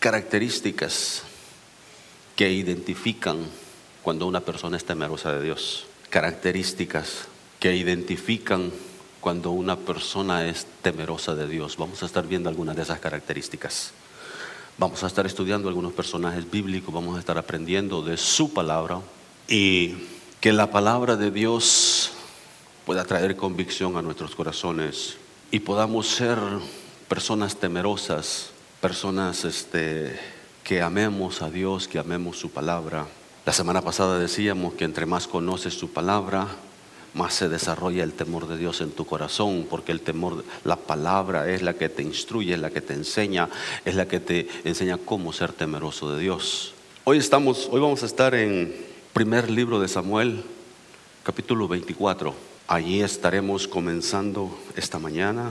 características que identifican cuando una persona es temerosa de Dios. Características que identifican cuando una persona es temerosa de Dios. Vamos a estar viendo algunas de esas características. Vamos a estar estudiando algunos personajes bíblicos, vamos a estar aprendiendo de su palabra y que la palabra de Dios pueda traer convicción a nuestros corazones y podamos ser personas temerosas, personas este, que amemos a Dios, que amemos su palabra. La semana pasada decíamos que entre más conoces su palabra, más se desarrolla el temor de Dios en tu corazón, porque el temor, la palabra es la que te instruye, es la que te enseña, es la que te enseña cómo ser temeroso de Dios. Hoy estamos, hoy vamos a estar en primer libro de Samuel, capítulo 24. Allí estaremos comenzando esta mañana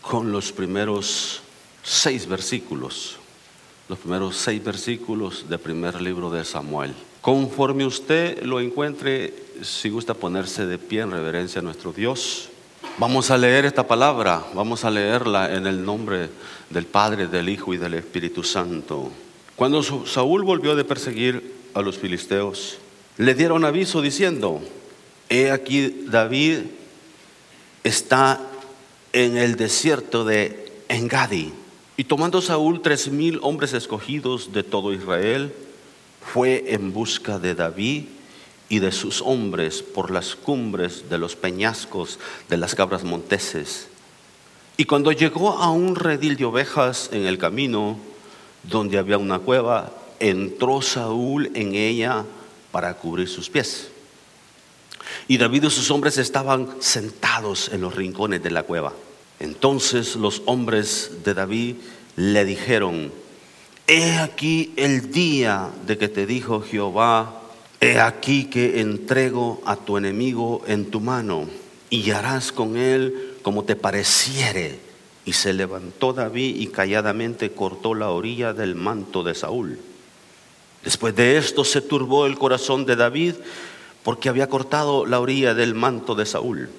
con los primeros seis versículos, los primeros seis versículos del primer libro de Samuel. Conforme usted lo encuentre, si gusta ponerse de pie en reverencia a nuestro Dios, vamos a leer esta palabra, vamos a leerla en el nombre del Padre, del Hijo y del Espíritu Santo. Cuando Saúl volvió de perseguir a los filisteos, le dieron aviso diciendo, he aquí David está en el desierto de Engadi. Y tomando Saúl tres mil hombres escogidos de todo Israel, fue en busca de David y de sus hombres por las cumbres de los peñascos de las cabras monteses. Y cuando llegó a un redil de ovejas en el camino, donde había una cueva, entró Saúl en ella para cubrir sus pies. Y David y sus hombres estaban sentados en los rincones de la cueva. Entonces los hombres de David le dijeron, he aquí el día de que te dijo Jehová, he aquí que entrego a tu enemigo en tu mano y harás con él como te pareciere. Y se levantó David y calladamente cortó la orilla del manto de Saúl. Después de esto se turbó el corazón de David porque había cortado la orilla del manto de Saúl.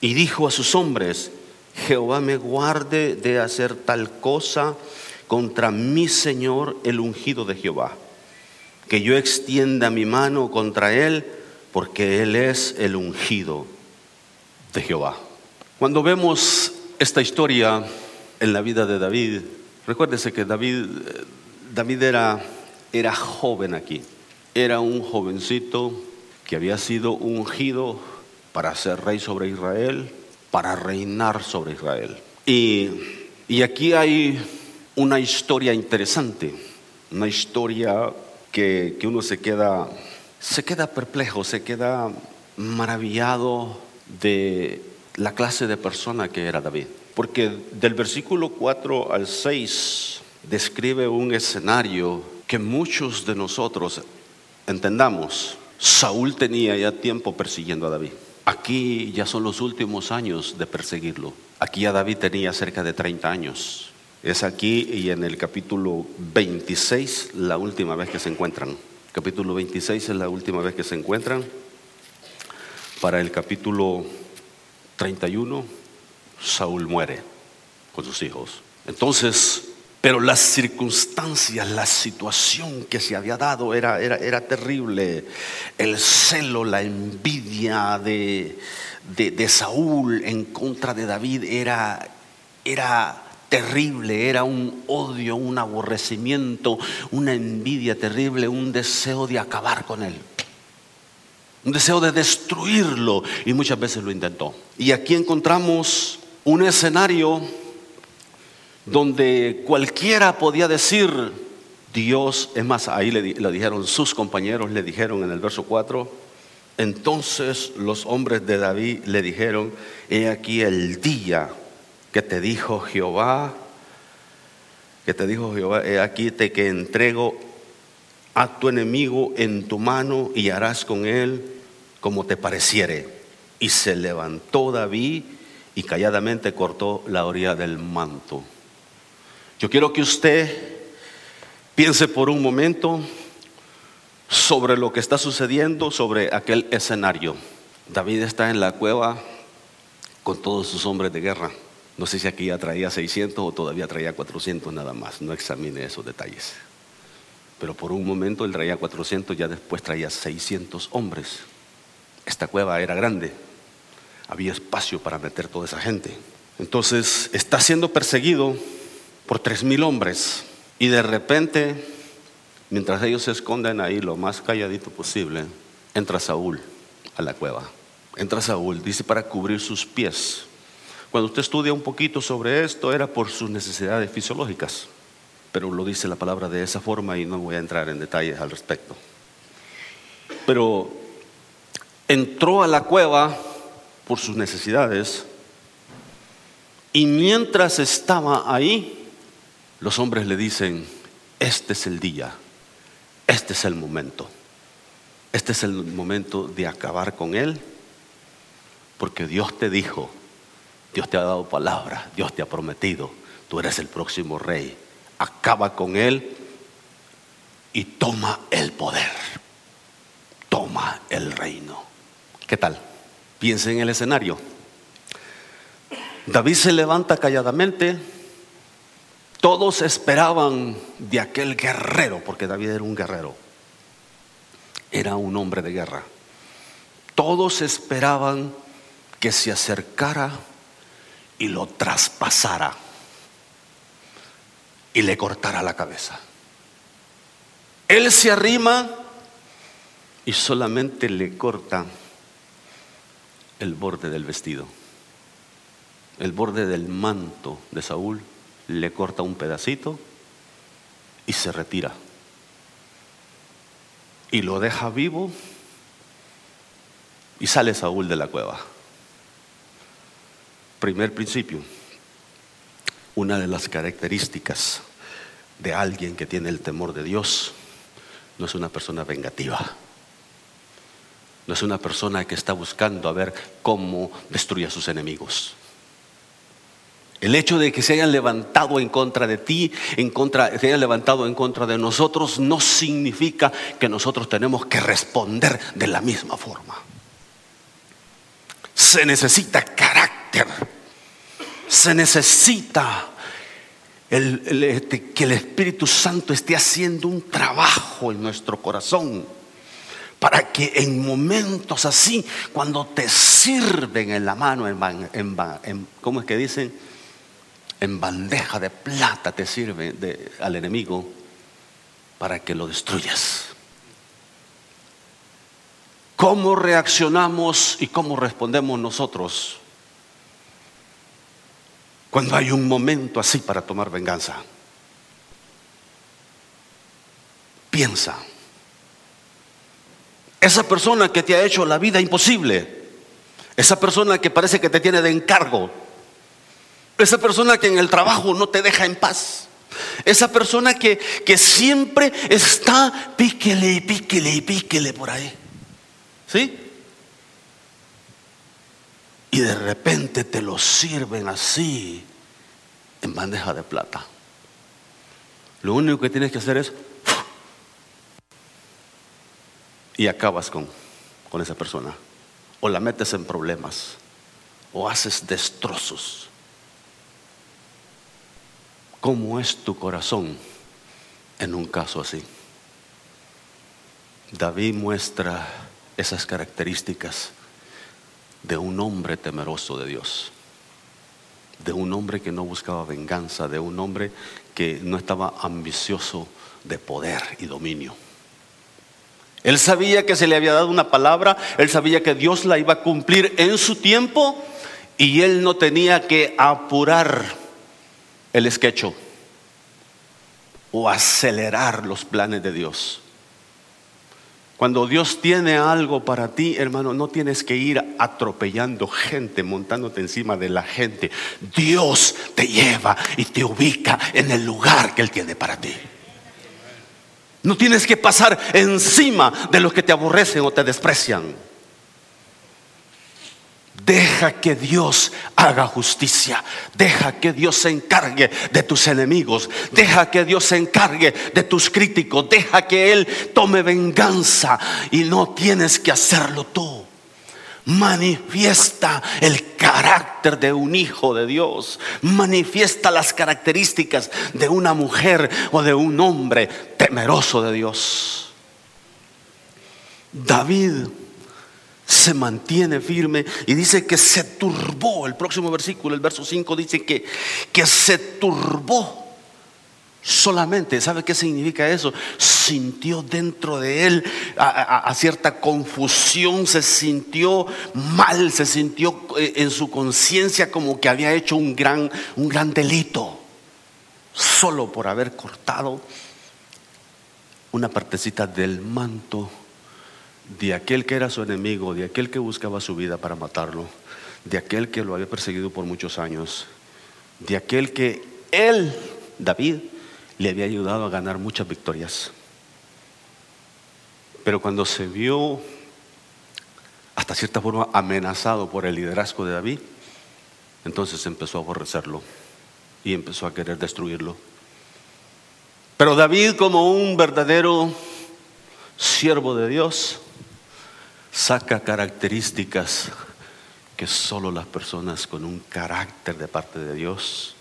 Y dijo a sus hombres, Jehová me guarde de hacer tal cosa contra mi Señor el ungido de Jehová, que yo extienda mi mano contra él, porque él es el ungido de Jehová. Cuando vemos esta historia en la vida de David, recuérdese que David, David era, era joven aquí, era un jovencito que había sido ungido para ser rey sobre Israel, para reinar sobre Israel. Y, y aquí hay una historia interesante, una historia que, que uno se queda, se queda perplejo, se queda maravillado de la clase de persona que era David. Porque del versículo 4 al 6 describe un escenario que muchos de nosotros entendamos. Saúl tenía ya tiempo persiguiendo a David. Aquí ya son los últimos años de perseguirlo. Aquí ya David tenía cerca de 30 años. Es aquí y en el capítulo 26 la última vez que se encuentran. Capítulo 26 es la última vez que se encuentran. Para el capítulo 31, Saúl muere con sus hijos. Entonces, pero las circunstancias, la situación que se había dado era, era, era terrible. El celo, la envidia de, de, Saúl en contra de David era, era terrible, era un odio, un aborrecimiento, una envidia terrible, un deseo de acabar con él. Un deseo de destruirlo y muchas veces lo intentó. Y aquí encontramos un escenario donde cualquiera podía decir, Dios, es más, ahí le, dijeron sus compañeros, le dijeron en el verso 4, entonces los hombres de David le dijeron, he aquí el día que te dijo Jehová, que te dijo Jehová, he aquí te que entrego a tu enemigo en tu mano y harás con él como te pareciere. Y se levantó David y calladamente cortó la orilla del manto. Yo quiero que usted piense por un momento sobre lo que está sucediendo, sobre aquel escenario. David está en la cueva con todos sus hombres de guerra. No sé si aquí ya traía 600 o todavía traía 400 nada más. No examine esos detalles. Pero por un momento él traía 400, ya después traía 600 hombres. Esta cueva era grande. Había espacio para meter toda esa gente. Entonces está siendo perseguido por tres mil hombres. Y de repente, mientras ellos se esconden ahí lo más calladito posible, entra Saúl a la cueva. Entra Saúl, dice, para cubrir sus pies. Cuando usted estudia un poquito sobre esto, era por sus necesidades fisiológicas. Pero lo dice la palabra de esa forma y no voy a entrar en detalles al respecto. Pero entró a la cueva por sus necesidades y mientras estaba ahí, los hombres le dicen, este es el día, este es el momento, este es el momento de acabar con él, porque Dios te dijo, Dios te ha dado palabra, Dios te ha prometido, tú eres el próximo rey, acaba con él y toma el poder, toma el reino. ¿Qué tal? Piensa en el escenario. David se levanta calladamente. Todos esperaban de aquel guerrero, porque David era un guerrero. Era un hombre de guerra. Todos esperaban que se acercara y lo traspasara y le cortara la cabeza. Él se arrima y solamente le corta el borde del vestido. El borde del manto de Saúl le corta un pedacito y se retira. Y lo deja vivo y sale Saúl de la cueva. Primer principio, una de las características de alguien que tiene el temor de Dios no es una persona vengativa no es una persona que está buscando a ver cómo destruye a sus enemigos. El hecho de que se hayan levantado en contra de ti, en contra, se hayan levantado en contra de nosotros, no significa que nosotros tenemos que responder de la misma forma. Se necesita carácter, se necesita este, que el Espíritu Santo esté haciendo un trabajo en nuestro corazón para que en momentos así, cuando te sirven en la mano, en, ¿cómo es que dicen? En bandeja de plata te sirve al enemigo para que lo destruyas. ¿Cómo reaccionamos y cómo respondemos nosotros cuando hay un momento así para tomar venganza? Piensa. Esa persona que te ha hecho la vida imposible. Esa persona que parece que te tiene de encargo. Esa persona que en el trabajo no te deja en paz. Esa persona que, que siempre está píquele y píquele y píquele por ahí. ¿Sí? Y de repente te lo sirven así en bandeja de plata. Lo único que tienes que hacer es y acabas con, con esa persona. O la metes en problemas. O haces destrozos. ¿Cómo es tu corazón en un caso así? David muestra esas características de un hombre temeroso de Dios, de un hombre que no buscaba venganza, de un hombre que no estaba ambicioso de poder y dominio. Él sabía que se le había dado una palabra, él sabía que Dios la iba a cumplir en su tiempo y él no tenía que apurar el esquecho o acelerar los planes de Dios. Cuando Dios tiene algo para ti, hermano, no tienes que ir atropellando gente, montándote encima de la gente. Dios te lleva y te ubica en el lugar que Él tiene para ti. No tienes que pasar encima de los que te aborrecen o te desprecian. Deja que Dios haga justicia. Deja que Dios se encargue de tus enemigos. Deja que Dios se encargue de tus críticos. Deja que Él tome venganza y no tienes que hacerlo tú. manifiesta el carácter de un hijo de Dios, manifiesta las características de una mujer o de un hombre temeroso de Dios. David se mantiene firme y dice que se turbó. El próximo versículo, el verso 5, dice que, que se turbó solamente. ¿Sabe qué significa eso? Sintió dentro de él a, cierta confusión, se sintió mal, se sintió eh, en su conciencia como que había hecho un gran, un gran delito, solo por haber cortado una partecita del manto de aquel que era su enemigo, de aquel que buscaba su vida para matarlo, de aquel que lo había perseguido por muchos años, de aquel que él, David, le había ayudado a ganar muchas victorias. Pero cuando se vio hasta cierta forma amenazado por el liderazgo de David, entonces empezó a aborrecerlo y empezó a querer destruirlo. Pero David como un verdadero siervo de Dios, saca características que solo las personas con un carácter de parte de Dios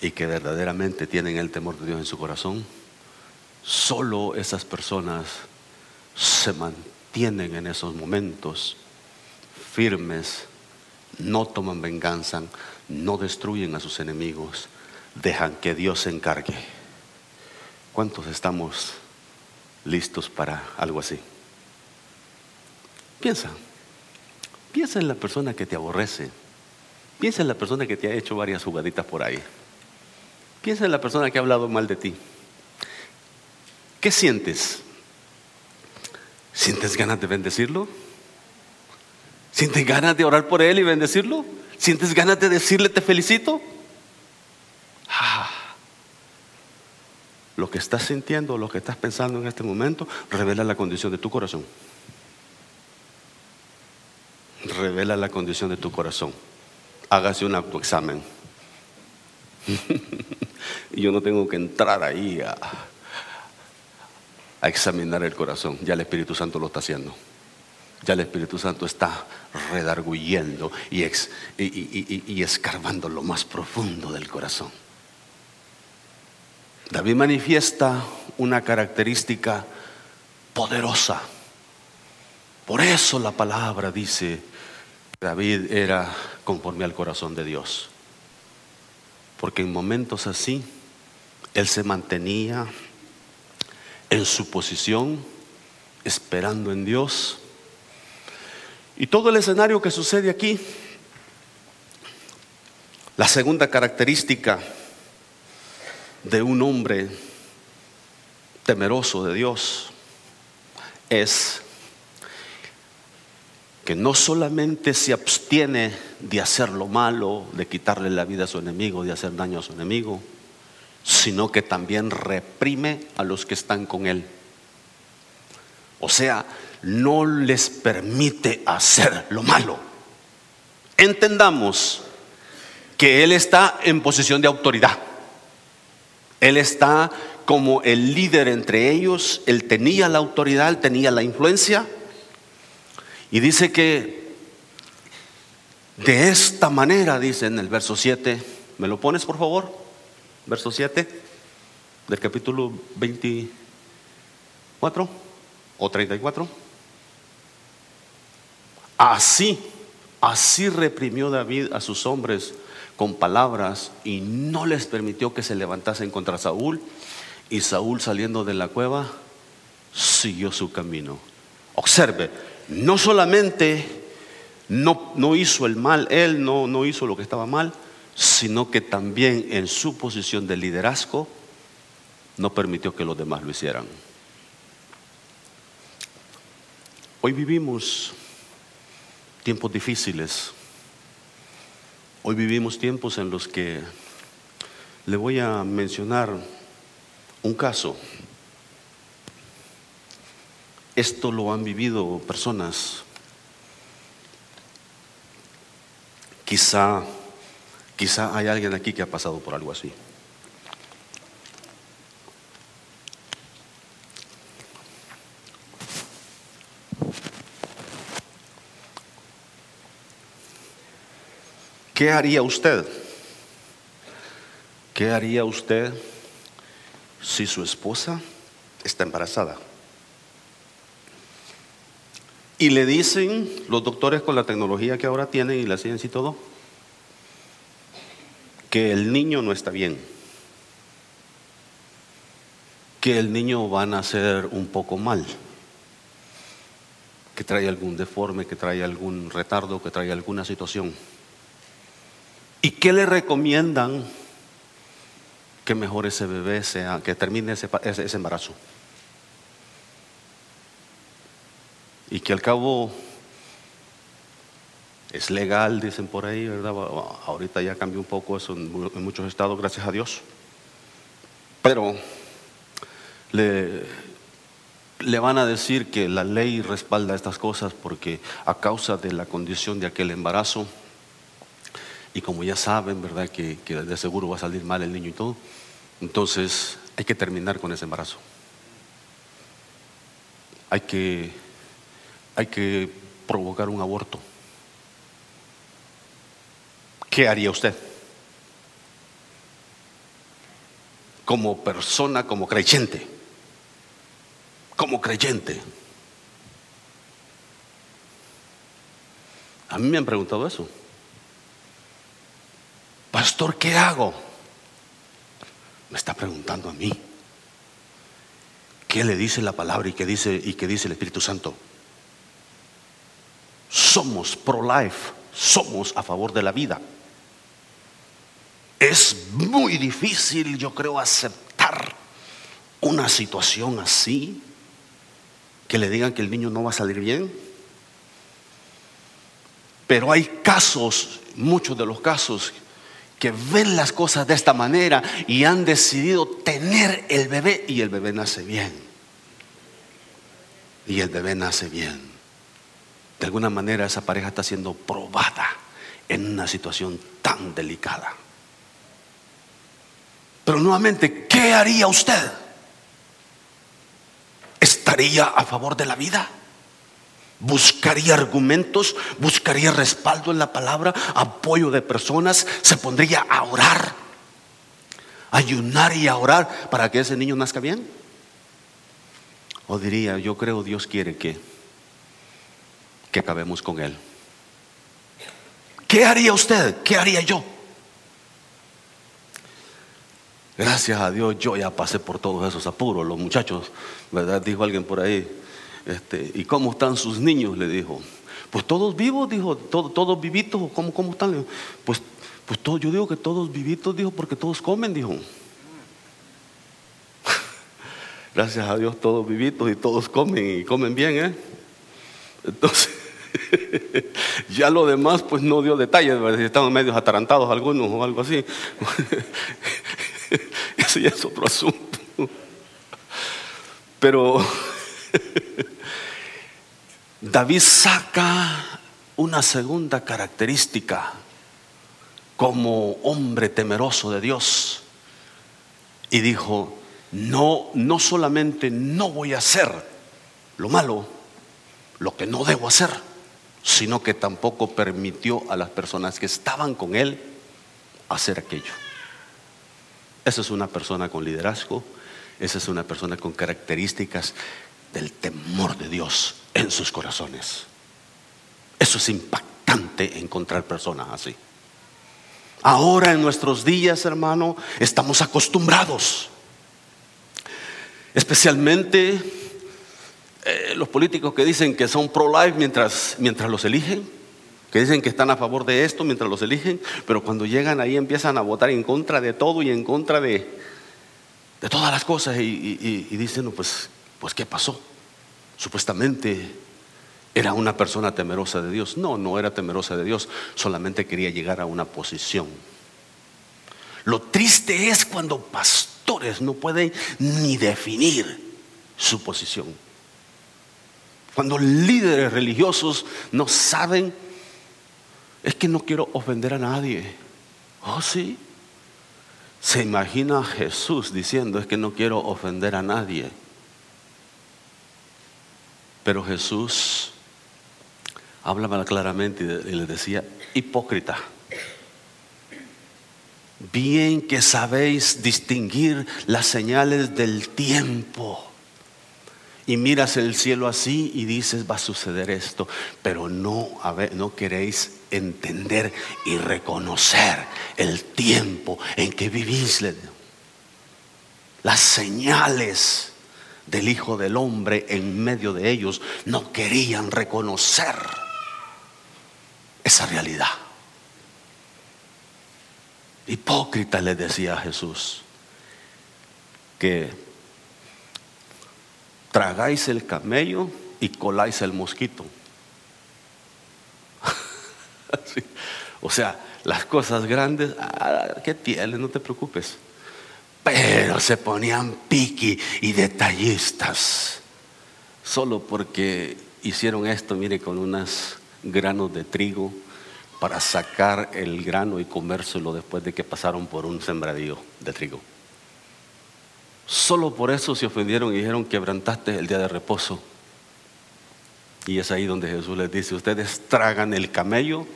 y que verdaderamente tienen el temor de Dios en su corazón, solo esas personas se mantienen en esos momentos firmes, no toman venganza, no destruyen a sus enemigos, dejan que Dios se encargue. ¿Cuántos estamos listos para algo así? Piensa, piensa en la persona que te aborrece, piensa en la persona que te ha hecho varias jugaditas por ahí, piensa en la persona que ha hablado mal de ti. ¿Qué sientes? ¿Sientes ganas de bendecirlo? ¿Sientes ganas de orar por él y bendecirlo? ¿Sientes ganas de decirle te felicito? Ah. Lo que estás sintiendo, lo que estás pensando en este momento, revela la condición de tu corazón revela la condición de tu corazón. Hágase un autoexamen. yo no tengo que entrar ahí a, a examinar el corazón. Ya el Espíritu Santo lo está haciendo. Ya el Espíritu Santo está redarguyendo y, y, escarbando lo más profundo del corazón. David manifiesta una característica poderosa. Por eso la palabra dice, David era conforme al corazón de Dios. Porque en momentos así, él se mantenía en su posición, esperando en Dios. Y todo el escenario que sucede aquí, la segunda característica de un hombre temeroso de Dios es no solamente se abstiene de hacer lo malo, de quitarle la vida a su enemigo, de hacer daño a su enemigo, sino que también reprime a los que están con él. O sea, no les permite hacer lo malo. Entendamos que Él está en posición de autoridad. Él está como el líder entre ellos, Él tenía la autoridad, Él tenía la influencia y dice que de esta manera, dice en el verso 7, ¿me lo pones por favor? Verso 7 del capítulo 24 o 34. Así, así reprimió David a sus hombres con palabras y no les permitió que se levantasen contra Saúl. Y Saúl saliendo de la cueva siguió su camino. Observe, no solamente no, no hizo el mal, él no, no hizo lo que estaba mal, sino que también en su posición de liderazgo no permitió que los demás lo hicieran. Hoy vivimos tiempos difíciles. Hoy vivimos tiempos en los que le voy a mencionar un caso esto lo han vivido personas. Quizá, quizá hay alguien aquí que ha pasado por algo así. ¿Qué haría usted? ¿Qué haría usted si su esposa está embarazada? Y le dicen los doctores con la tecnología que ahora tienen y la ciencia y todo, que el niño no está bien, que el niño va a nacer un poco mal, que trae algún deforme, que trae algún retardo, que trae alguna situación. ¿Y qué le recomiendan que mejor ese bebé sea, que termine ese, ese embarazo? Y que al cabo es legal, dicen por ahí, ¿verdad? Ahorita ya cambió un poco eso en muchos estados, gracias a Dios. Pero le, le van a decir que la ley respalda estas cosas porque a causa de la condición de aquel embarazo, y como ya saben, ¿verdad? Que, de seguro va a salir mal el niño y todo. Entonces hay que terminar con ese embarazo. Hay que, hay que provocar un aborto. ¿Qué haría usted? Como persona, como creyente. Como creyente. A mí me han preguntado eso. Pastor, ¿qué hago? Me está preguntando a mí. ¿Qué le dice la palabra y qué dice, y qué dice el Espíritu Santo? Somos pro-life, somos a favor de la vida. Es muy difícil, yo creo, aceptar una situación así, que le digan que el niño no va a salir bien. Pero hay casos, muchos de los casos, que ven las cosas de esta manera y han decidido tener el bebé y el bebé nace bien. Y el bebé nace bien. De alguna manera esa pareja está siendo probada en una situación tan delicada. Pero nuevamente, ¿qué haría usted? ¿Estaría a favor de la vida? buscaría argumentos, buscaría respaldo en la palabra, apoyo de personas, se pondría a orar, ayunar y a orar para que ese niño nazca bien. O diría, yo creo Dios quiere que, que acabemos con él. ¿Qué haría usted? ¿Qué haría yo? Gracias a Dios yo ya pasé por todos esos apuros. Los muchachos, ¿verdad? Dijo alguien por ahí, este, ¿y cómo están sus niños? Le dijo. Pues todos vivos, dijo, todos, vivitos, ¿cómo, cómo están? Pues, pues todo, yo digo que todos vivitos, dijo, porque todos comen, dijo. Gracias a Dios, todos vivitos y todos comen y comen bien, ¿eh? Entonces, ya lo demás, pues no dio detalles, estaban medios atarantados algunos o algo así. Eso ya es otro asunto. Pero David saca una segunda característica como hombre temeroso de Dios y dijo, no, no solamente no voy a hacer lo malo, lo que no debo hacer, sino que tampoco permitió a las personas que estaban con él hacer aquello. Esa es una persona con liderazgo, esa es una persona con características del temor de Dios en sus corazones. Eso es impactante encontrar personas así. Ahora en nuestros días, hermano, estamos acostumbrados. Especialmente eh, los políticos que dicen que son pro-life mientras, mientras los eligen, que dicen que están a favor de esto mientras los eligen, pero cuando llegan ahí empiezan a votar en contra de todo y en contra de, de todas las cosas y, dicen, pues pues ¿qué pasó? Supuestamente era una persona temerosa de Dios. No, no era temerosa de Dios, solamente quería llegar a una posición. Lo triste es cuando pastores no pueden ni definir su posición. Cuando líderes religiosos no saben, es que no quiero ofender a nadie. Oh, sí. Se imagina a Jesús diciendo, es que no quiero ofender a nadie. Pero Jesús hablaba claramente y le decía, hipócrita, bien que sabéis distinguir las señales del tiempo. Y miras el cielo así y dices, va a suceder esto, pero no, no queréis entender y reconocer el tiempo en que vivís. Las señales del Hijo del Hombre en medio de ellos no querían reconocer esa realidad. Hipócrita le decía a Jesús que tragáis el camello y coláis el mosquito. O sea, las cosas grandes, ah, ¿qué tiene? No te preocupes. Pero se ponían piqui y detallistas. Solo porque hicieron esto, mire, con unos granos de trigo para sacar el grano y comérselo después de que pasaron por un sembradío de trigo. Solo por eso se ofendieron y dijeron, quebrantaste el día de reposo. Y es ahí donde Jesús les dice, ustedes tragan el camello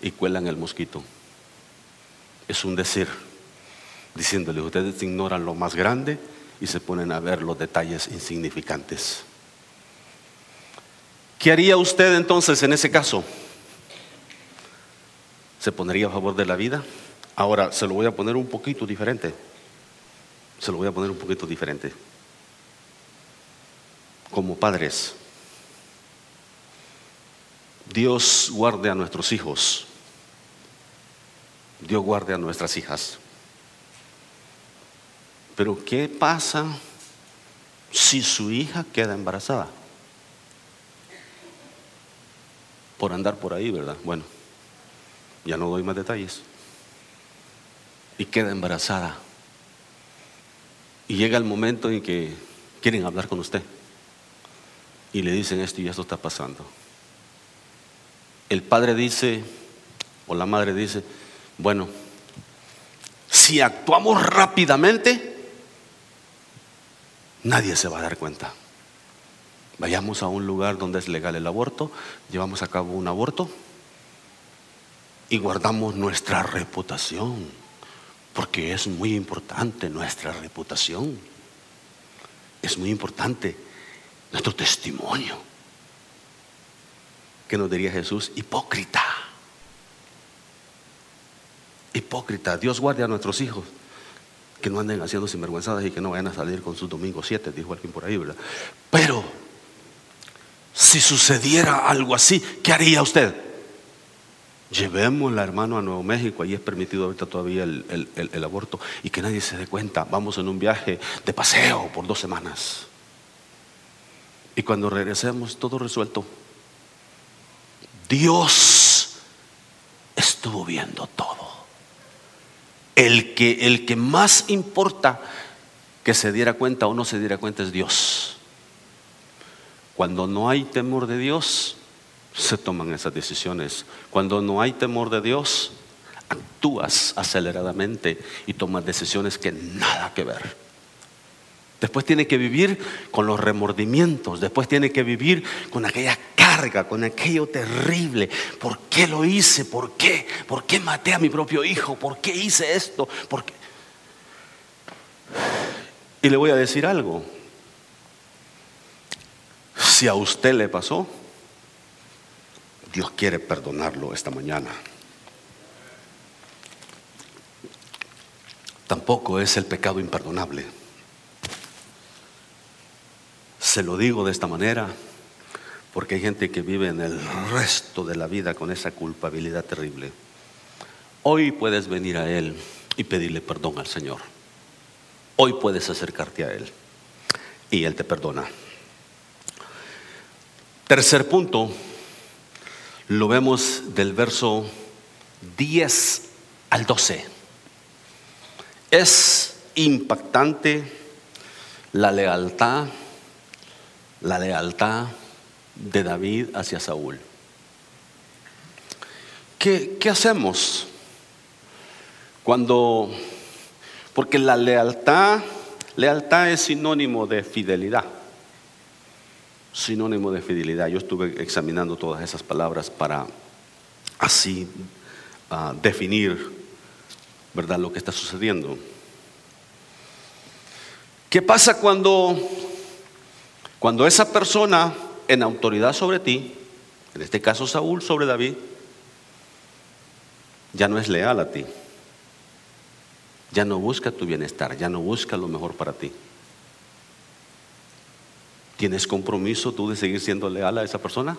y cuelan el mosquito. Es un decir, diciéndole, ustedes ignoran lo más grande y se ponen a ver los detalles insignificantes. ¿Qué haría usted entonces en ese caso? se pondría a favor de la vida. Ahora se lo voy a poner un poquito diferente. Se lo voy a poner un poquito diferente. Como padres, Dios guarde a nuestros hijos. Dios guarde a nuestras hijas. Pero ¿qué pasa si su hija queda embarazada? Por andar por ahí, ¿verdad? Bueno, ya no doy más detalles, y queda embarazada. Y llega el momento en que quieren hablar con usted y le dicen esto y esto está pasando. El padre dice, o la madre dice, bueno, si actuamos rápidamente, nadie se va a dar cuenta. Vayamos a un lugar donde es legal el aborto, llevamos a cabo un aborto y guardamos nuestra reputación, porque es muy importante nuestra reputación. Es muy importante nuestro testimonio. ¿Qué nos diría Jesús? Hipócrita. Hipócrita. Dios guarde a nuestros hijos que no anden haciendo sinvergüenzadas y que no vayan a salir con sus domingos siete, dijo alguien por ahí, ¿verdad? Pero, si sucediera algo así, ¿qué haría usted? Llevémosla, hermano, a Nuevo México, ahí es permitido ahorita todavía el, aborto, y que nadie se dé cuenta. Vamos en un viaje de paseo por dos semanas. Y cuando regresemos, todo resuelto. Dios estuvo viendo todo. El que, el que más importa que se diera cuenta o no se diera cuenta es Dios. Cuando no hay temor de Dios, se toman esas decisiones. Cuando no hay temor de Dios, actúas aceleradamente y tomas decisiones que nada que ver. Después tiene que vivir con los remordimientos, después tiene que vivir con aquella carga, con aquello terrible. ¿Por qué lo hice? ¿Por qué? ¿Por qué maté a mi propio hijo? ¿Por qué hice esto? ¿Por qué? Y le voy a decir algo. Si a usted le pasó, Dios quiere perdonarlo esta mañana. Tampoco es el pecado imperdonable. Se lo digo de esta manera porque hay gente que vive en el resto de la vida con esa culpabilidad terrible. Hoy puedes venir a Él y pedirle perdón al Señor. Hoy puedes acercarte a Él y Él te perdona. Tercer punto, lo vemos del verso 10 al 12. Es impactante la lealtad, la lealtad de David hacia Saúl. ¿Qué, qué hacemos cuando, porque la lealtad, lealtad es sinónimo de fidelidad sinónimo de fidelidad. Yo estuve examinando todas esas palabras para así ah, definir ¿verdad? Lo que está sucediendo. ¿Qué pasa cuando, cuando esa persona en autoridad sobre ti, en este caso Saúl sobre David, ya no es leal a ti? Ya no busca tu bienestar, ya no busca lo mejor para ti. ¿Tienes compromiso tú de seguir siendo leal a esa persona?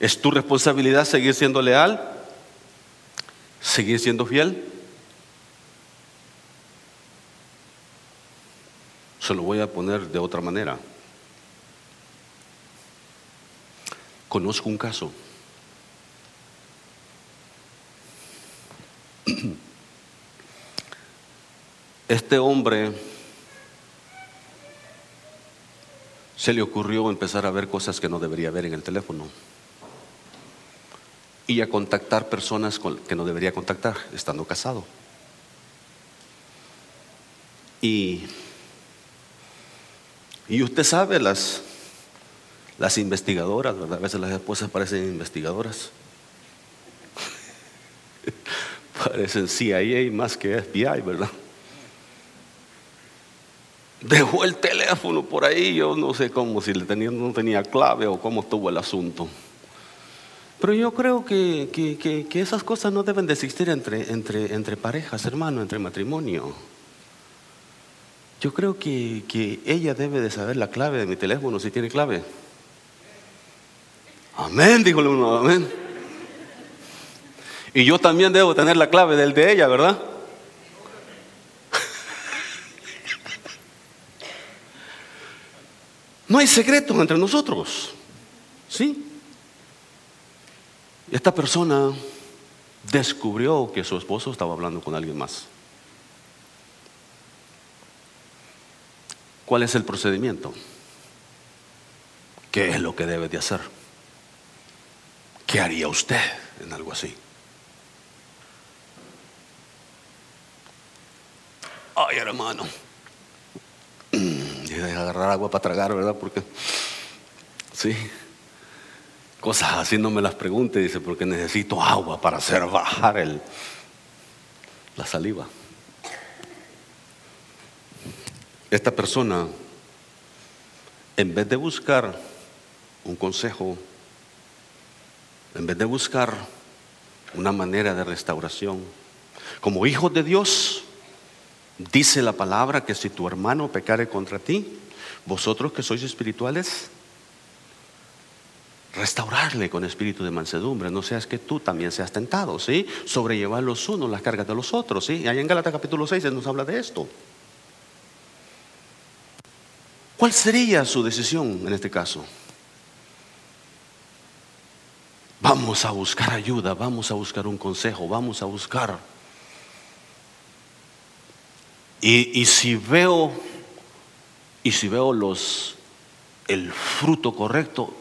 ¿Es tu responsabilidad seguir siendo leal? ¿Seguir siendo fiel? Se lo voy a poner de otra manera. Conozco un caso. Este hombre se le ocurrió empezar a ver cosas que no debería ver en el teléfono y a contactar personas que no debería contactar estando casado. Y y usted sabe, las, las investigadoras, ¿verdad? A veces las esposas parecen investigadoras. parecen CIA más que FBI, ¿verdad? Dejó el teléfono por ahí, yo no sé cómo, si le tenía, no tenía clave o cómo estuvo el asunto. Pero yo creo que, que, esas cosas no deben de existir entre, entre, entre parejas, hermano, entre matrimonio. Yo creo que, ella debe de saber la clave de mi teléfono, si tiene clave. Amén, dijo uno, amén. Y yo también debo tener la clave del de ella, ¿verdad? No hay secretos entre nosotros. ¿Sí? Esta persona descubrió que su esposo estaba hablando con alguien más. ¿Cuál es el procedimiento? ¿Qué es lo que debe de hacer? ¿Qué haría usted en algo así? Ay, hermano. De agarrar agua para tragar, ¿verdad? Porque, sí, cosas así no me las pregunte, dice, porque necesito agua para hacer bajar el, la saliva. Esta persona, en vez de buscar un consejo, en vez de buscar una manera de restauración, como hijos de Dios, dice la palabra que si tu hermano pecare contra ti, vosotros que sois espirituales, restaurarle con espíritu de mansedumbre, no seas que tú también seas tentado, ¿sí? Sobrellevar los unos las cargas de los otros, ¿sí? Allá en Gálatas capítulo 6 nos habla de esto. ¿Cuál sería su decisión en este caso? Vamos a buscar ayuda, vamos a buscar un consejo, vamos a buscar. Y, si veo, y si veo los, el fruto correcto,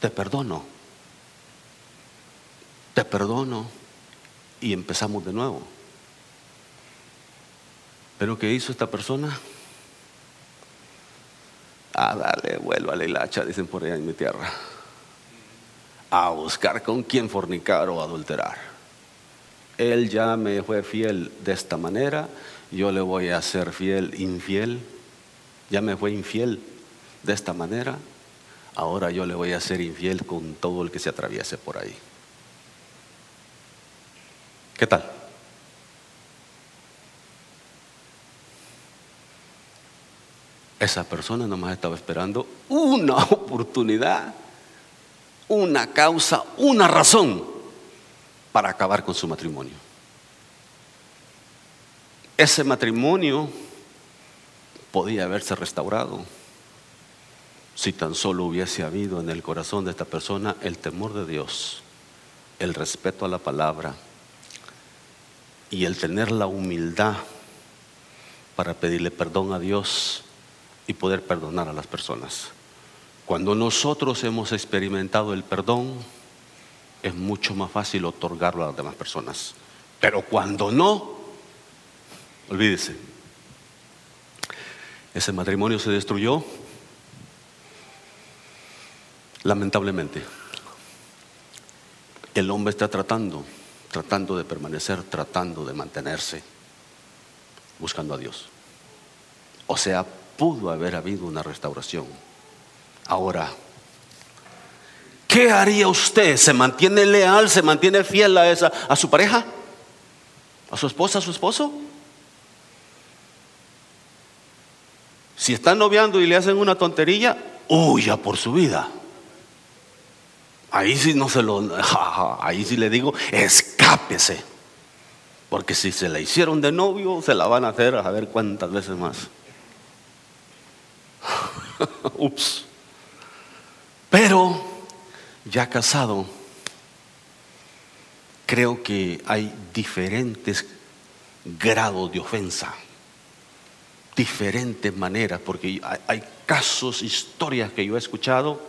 te perdono. Te perdono y empezamos de nuevo. Pero ¿qué hizo esta persona? Ah, dale, a la hilacha, dicen por allá en mi tierra. A buscar con quién fornicar o adulterar. Él ya me fue fiel de esta manera, yo le voy a ser fiel, infiel. Ya me fue infiel de esta manera, ahora yo le voy a ser infiel con todo el que se atraviese por ahí. ¿Qué tal? Esa persona nomás estaba esperando una oportunidad, una causa, una razón para acabar con su matrimonio. Ese matrimonio podía haberse restaurado si tan solo hubiese habido en el corazón de esta persona el temor de Dios, el respeto a la palabra y el tener la humildad para pedirle perdón a Dios y poder perdonar a las personas. Cuando nosotros hemos experimentado el perdón, es mucho más fácil otorgarlo a las demás personas. Pero cuando no, olvídese, ese matrimonio se destruyó lamentablemente. el hombre está tratando, tratando de permanecer, tratando de mantenerse, buscando a Dios. O sea, pudo haber habido una restauración. Ahora, ¿qué haría usted? ¿Se mantiene leal, se mantiene fiel a, esa, a su pareja? ¿A su esposa, a su esposo? Si están noviando y le hacen una tontería, huya por su vida. Ahí sí no se lo, ahí sí le digo, escápese. Porque si se la hicieron de novio, se la van a hacer a ver cuántas veces más. Ups. Pero ya casado, creo que hay diferentes grados de ofensa, diferentes maneras, porque hay, casos, historias que yo he escuchado,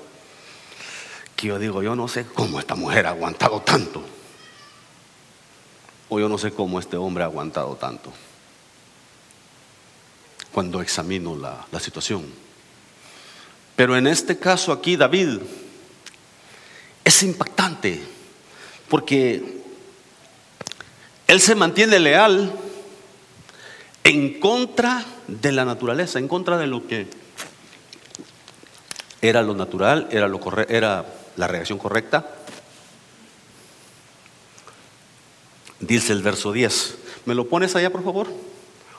que yo digo, yo no sé cómo esta mujer ha aguantado tanto, o yo no sé cómo este hombre ha aguantado tanto, cuando examino la, situación. Pero en este caso aquí, David, es impactante, porque él se mantiene leal en contra de la naturaleza, en contra de lo que era lo natural, era, la reacción correcta. Dice el verso 10. ¿Me lo pones allá, por favor?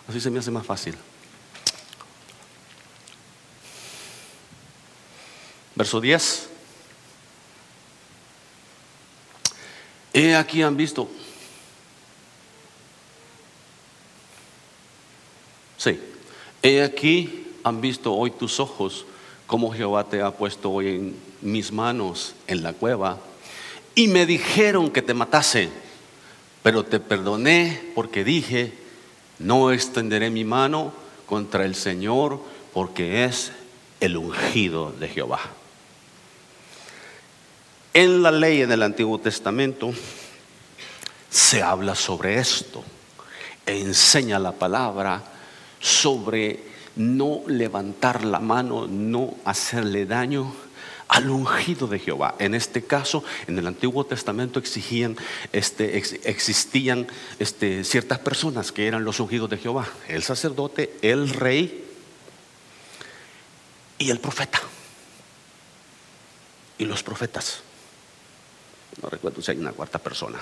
Así se me hace más fácil. Verso 10. He aquí han visto Sí. He aquí han visto hoy tus ojos como Jehová te ha puesto hoy en mis manos en la cueva. Y me dijeron que te matase, pero te perdoné porque dije, no extenderé mi mano contra el Señor porque es el ungido de Jehová. En la ley en el Antiguo Testamento se habla sobre esto, enseña la palabra sobre no levantar la mano, no hacerle daño al ungido de Jehová. En este caso, en el Antiguo Testamento exigían, este, existían este, ciertas personas que eran los ungidos de Jehová: el sacerdote, el rey y el profeta. Y los profetas. No recuerdo si hay una cuarta persona.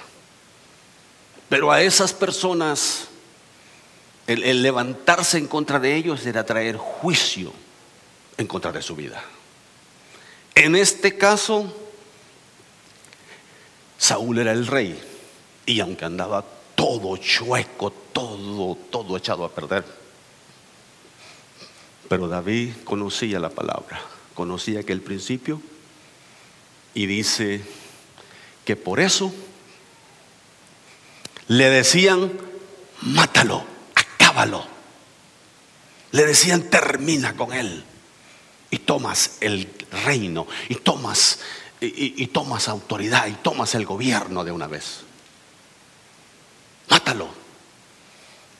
Pero a esas personas el, levantarse en contra de ellos era traer juicio en contra de su vida. En este caso, Saúl era el rey y aunque andaba todo chueco, todo, todo echado a perder, pero David conocía la palabra, conocía que el principio y dice que por eso le decían, mátalo. Le decían, termina con él. Y tomas el reino, y tomas, y, tomas autoridad, y tomas el gobierno de una vez. Mátalo.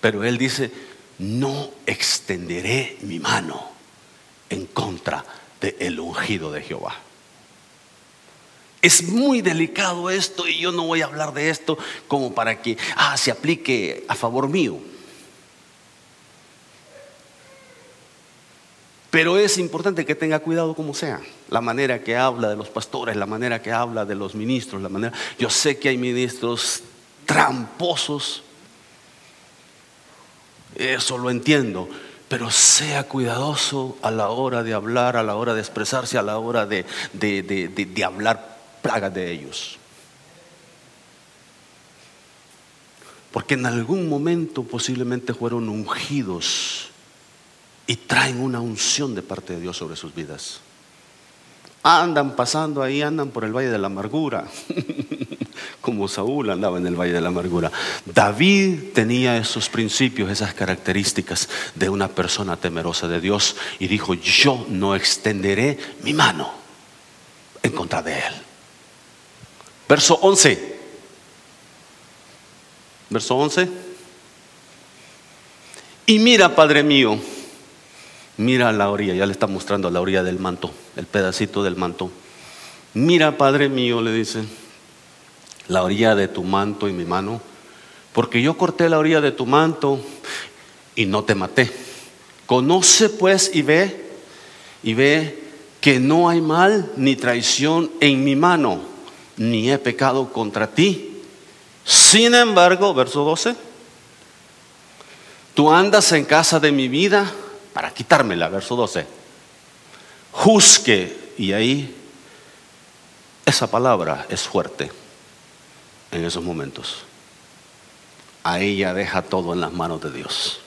Pero él dice, no extenderé mi mano en contra del el ungido de Jehová. Es muy delicado esto y yo no voy a hablar de esto como para que ah, se aplique a favor mío. Pero es importante que tenga cuidado como sea. La manera que habla de los pastores, la manera que habla de los ministros, la manera. Yo sé que hay ministros tramposos. Eso lo entiendo. Pero sea cuidadoso a la hora de hablar, a la hora de expresarse, a la hora de, de hablar plagas de ellos. Porque en algún momento posiblemente fueron ungidos y traen una unción de parte de Dios sobre sus vidas. Andan pasando ahí, andan por el valle de la amargura, como Saúl andaba en el valle de la amargura. David tenía esos principios, esas características de una persona temerosa de Dios y dijo, yo no extenderé mi mano en contra de él. Verso 11. Verso 11. Y mira, Padre mío, Mira a la orilla, ya le está mostrando a la orilla del manto, el pedacito del manto. Mira, Padre mío, le dice, la orilla de tu manto en mi mano, porque yo corté la orilla de tu manto y no te maté. Conoce pues y ve, y ve que no hay mal ni traición en mi mano, ni he pecado contra ti. Sin embargo, verso 12, tú andas en casa de mi vida para quitármela, verso 12. Juzgue, y ahí esa palabra es fuerte en esos momentos. A ella deja todo en las manos de Dios.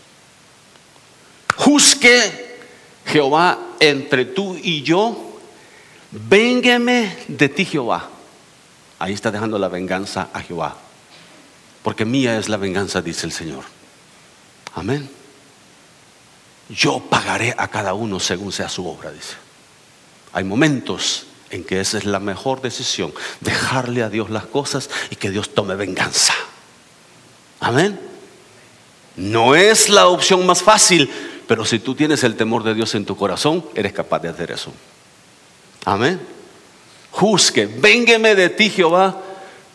Juzgue Jehová entre tú y yo, véngueme de ti Jehová. Ahí está dejando la venganza a Jehová. Porque mía es la venganza, dice el Señor. Amén. Yo pagaré a cada uno según sea su obra, dice. Hay momentos en que esa es la mejor decisión, dejarle a Dios las cosas y que Dios tome venganza. Amén. No es la opción más fácil, pero si tú tienes el temor de Dios en tu corazón, eres capaz de hacer eso. Amén. Juzgue, véngueme de ti, Jehová,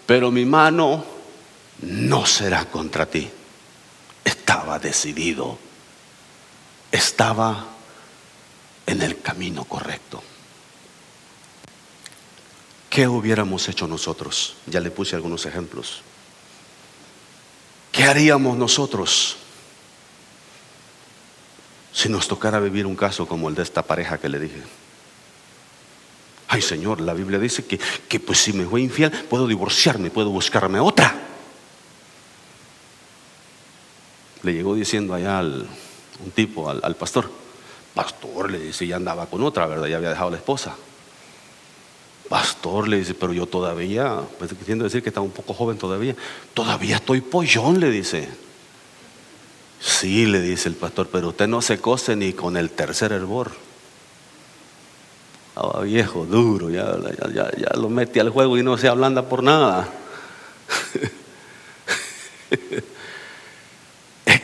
pero mi mano no será contra ti. Estaba decidido, estaba en el camino correcto. ¿Qué hubiéramos hecho nosotros? Ya le puse algunos ejemplos. ¿Qué haríamos nosotros si nos tocara vivir un caso como el de esta pareja que le dije? Ay Señor, la Biblia dice que, que pues si me fue infiel puedo divorciarme, puedo buscarme otra. Le llegó diciendo allá al, un tipo, al, pastor, pastor, le dice, ya andaba con otra, ¿verdad? Ya había dejado la esposa. Pastor, le dice, pero yo todavía, pues queriendo decir que está un poco joven todavía, todavía estoy pollón, le dice. Sí, le dice el pastor, pero usted no se cose ni con el tercer hervor. Estaba viejo, duro, ya, ya, ya, lo mete al juego y no se ablanda por nada.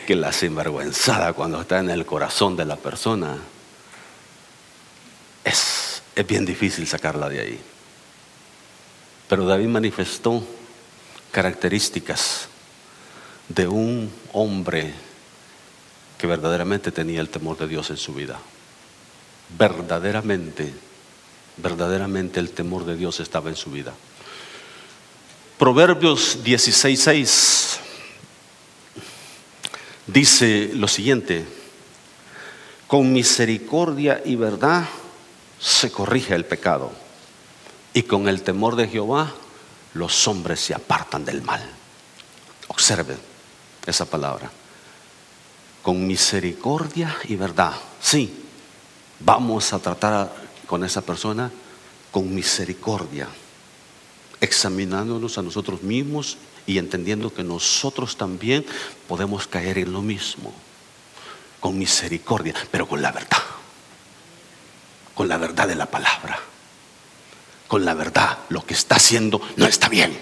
que la sinvergüenzada cuando está en el corazón de la persona es, es bien difícil sacarla de ahí. Pero David manifestó características de un hombre que verdaderamente tenía el temor de Dios en su vida. Verdaderamente, verdaderamente el temor de Dios estaba en su vida. Proverbios 16:6 dice lo siguiente: Con misericordia y verdad se corrige el pecado y con el temor de Jehová los hombres se apartan del mal. Observe esa palabra. Con misericordia y verdad. Sí, vamos a tratar con esa persona con misericordia, examinándonos a nosotros mismos y entendiendo que nosotros también podemos caer en lo mismo. Con misericordia, pero con la verdad. Con la verdad de la palabra con la verdad, lo que está haciendo no está bien.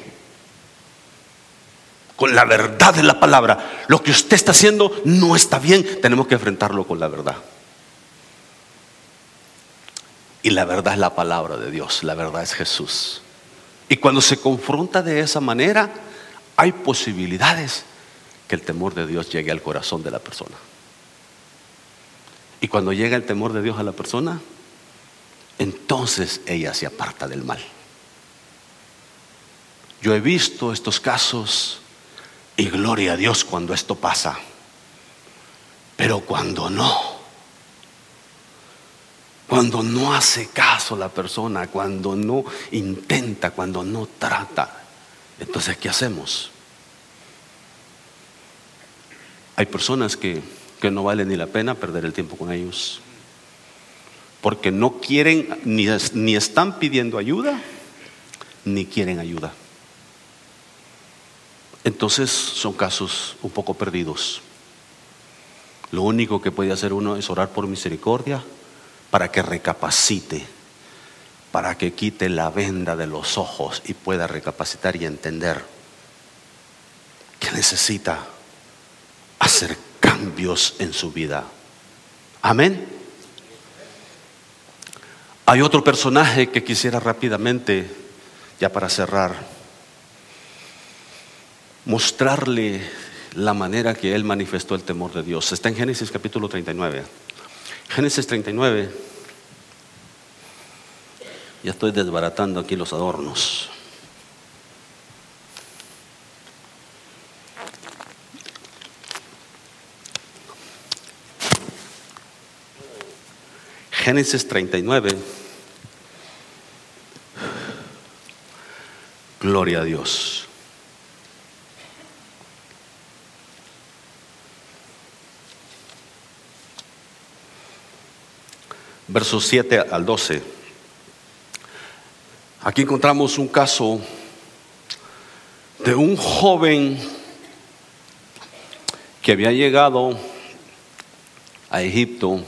Con la verdad de la palabra, lo que usted está haciendo no está bien, tenemos que enfrentarlo con la verdad. Y la verdad es la palabra de Dios, la verdad es Jesús. Y cuando se confronta de esa manera, hay posibilidades que el temor de Dios llegue al corazón de la persona. Y cuando llega el temor de Dios a la persona, entonces ella se aparta del mal. Yo he visto estos casos y gloria a Dios cuando esto pasa. Pero cuando no, cuando no hace caso la persona, cuando no intenta, cuando no trata, entonces ¿qué hacemos? Hay personas que, que no vale ni la pena perder el tiempo con ellos porque no quieren, ni, ni están pidiendo ayuda, ni quieren ayuda. Entonces son casos un poco perdidos. Lo único que puede hacer uno es orar por misericordia para que recapacite, para que quite la venda de los ojos y pueda recapacitar y entender que necesita hacer cambios en su vida. Amén. Hay otro personaje que quisiera rápidamente, ya para cerrar, mostrarle la manera que él manifestó el temor de Dios. Está en Génesis capítulo 39. Génesis 39. Ya estoy desbaratando aquí los adornos. Génesis 39. Gloria a Dios. Versos 7 al 12. Aquí encontramos un caso de un joven que había llegado a Egipto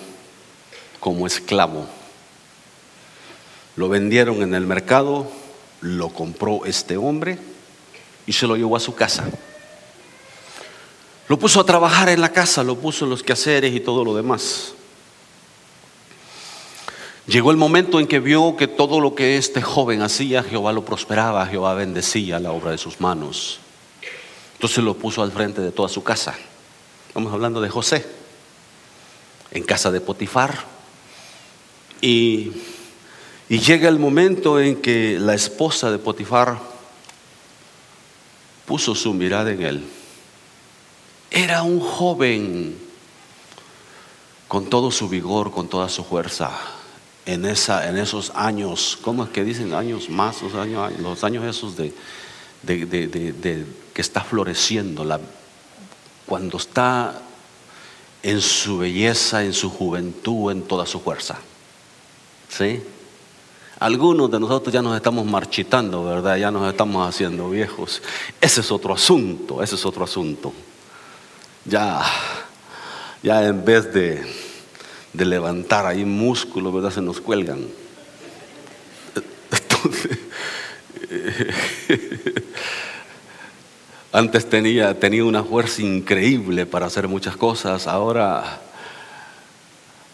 como esclavo. Lo vendieron en el mercado, lo compró este hombre y se lo llevó a su casa. Lo puso a trabajar en la casa, lo puso en los quehaceres y todo lo demás. Llegó el momento en que vio que todo lo que este joven hacía, Jehová lo prosperaba, Jehová bendecía la obra de sus manos. Entonces lo puso al frente de toda su casa. Estamos hablando de José, en casa de Potifar, y, llega el momento en que la esposa de Potifar puso su mirada en él. Era un joven con todo su vigor, con toda su fuerza. En, esa, en esos años, ¿cómo es que dicen años más? Los años, esos de, que está floreciendo, cuando está en su belleza, en su juventud, en toda su fuerza. ¿Sí? Algunos de nosotros ya nos estamos marchitando, ¿verdad? Ya nos estamos haciendo viejos. Ese es otro asunto, ese es otro asunto. Ya, ya en vez de, de levantar ahí músculos, ¿verdad? Se nos cuelgan. antes tenía, tenía una fuerza increíble para hacer muchas cosas, ahora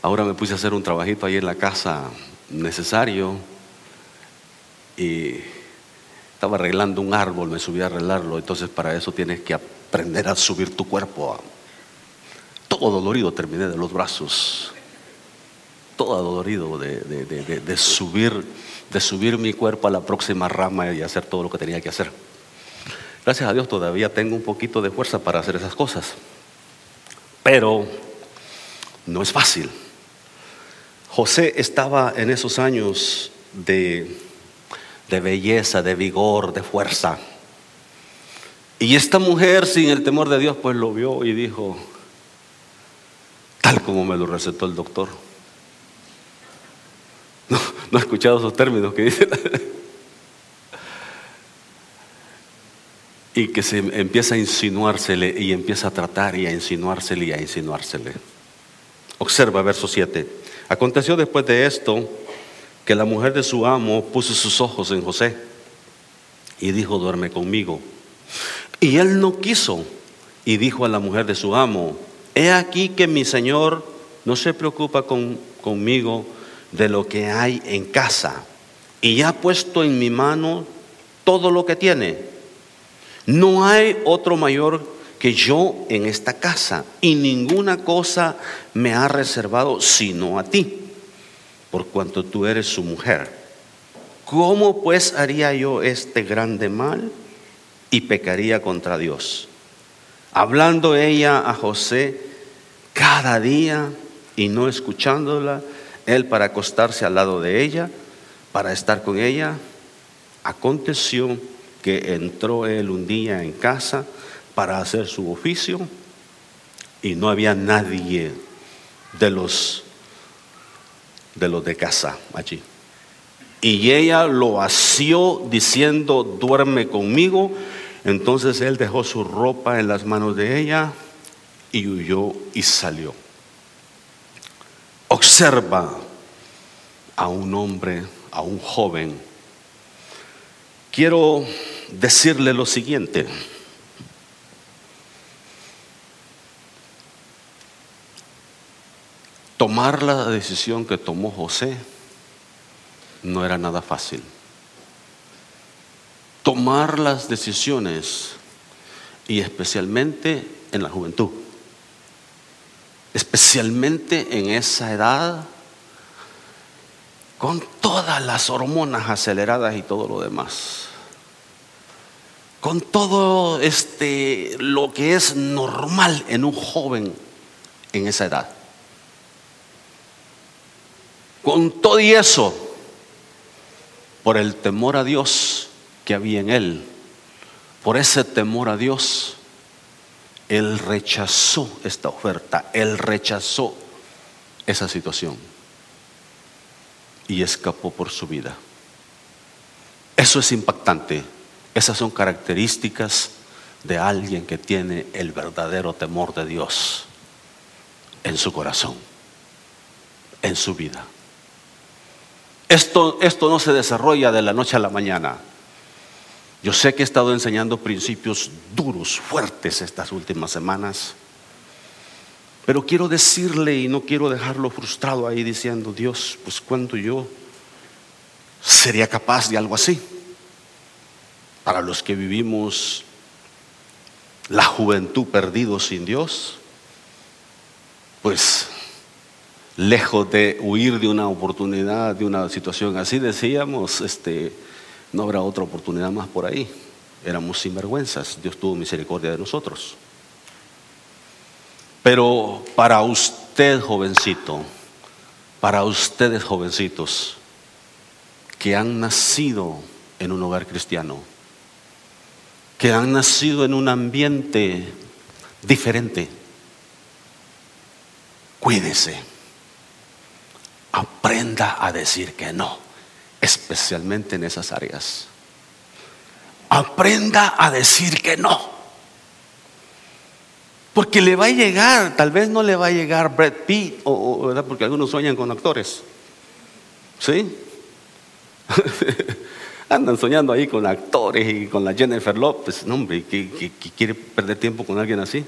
Ahora me puse a hacer un trabajito ahí en la casa necesario y estaba arreglando un árbol, me subí a arreglarlo, entonces para eso tienes que aprender a subir tu cuerpo. Todo dolorido terminé de los brazos, todo dolorido de, de, subir, de subir mi cuerpo a la próxima rama y hacer todo lo que tenía que hacer. Gracias a Dios todavía tengo un poquito de fuerza para hacer esas cosas, pero no es fácil. José estaba en esos años de, belleza, de vigor, de fuerza. Y esta mujer, sin el temor de Dios, pues lo vio y dijo, tal como me lo recetó el doctor. No, no he escuchado esos términos que dice. y que se empieza a insinuársele y empieza a tratar y a insinuársele y a insinuársele. Observa verso 7. Aconteció después de esto que la mujer de su amo puso sus ojos en José y dijo, duerme conmigo. Y él no quiso y dijo a la mujer de su amo, he aquí que mi señor no se preocupa conmigo de lo que hay en casa y ha puesto en mi mano todo lo que tiene. No hay otro mayor que yo en esta casa y ninguna cosa me ha reservado sino a ti, por cuanto tú eres su mujer. ¿Cómo pues haría yo este grande mal y pecaría contra Dios? Hablando ella a José cada día y no escuchándola, él para acostarse al lado de ella, para estar con ella, aconteció que entró él un día en casa, para hacer su oficio y no había nadie de los de los de casa allí. Y ella lo asió diciendo, duerme conmigo. Entonces él dejó su ropa en las manos de ella y huyó y salió. Observa a un hombre, a un joven. Quiero decirle lo siguiente. Tomar la decisión que tomó José no era nada fácil. Tomar las decisiones y especialmente en la juventud. Especialmente en esa edad, con todas las hormonas aceleradas y todo lo demás. Con todo este lo que es normal en un joven en esa edad. Con todo y eso, por el temor a Dios que había en él, por ese temor a Dios, él rechazó esta oferta, él rechazó esa situación y escapó por su vida. Eso es impactante. Esas son características de alguien que tiene el verdadero temor de Dios en su corazón, en su vida. Esto, esto no se desarrolla de la noche a la mañana. Yo sé que he estado enseñando principios duros, fuertes estas últimas semanas, pero quiero decirle y no quiero dejarlo frustrado ahí diciendo, Dios, pues cuando yo sería capaz de algo así. Para los que vivimos la juventud perdido sin Dios, pues lejos de huir de una oportunidad, de una situación así, decíamos, este, no habrá otra oportunidad más por ahí. Éramos sinvergüenzas, Dios tuvo misericordia de nosotros. Pero para usted, jovencito, para ustedes, jovencitos, que han nacido en un hogar cristiano, que han nacido en un ambiente diferente, cuídese Aprenda a decir que no, especialmente en esas áreas. Aprenda a decir que no. Porque le va a llegar, tal vez no le va a llegar Brad Pitt, o, ¿verdad? porque algunos sueñan con actores. ¿Sí? Andan soñando ahí con actores y con la Jennifer Lopez. No, hombre, que, quiere perder tiempo con alguien así.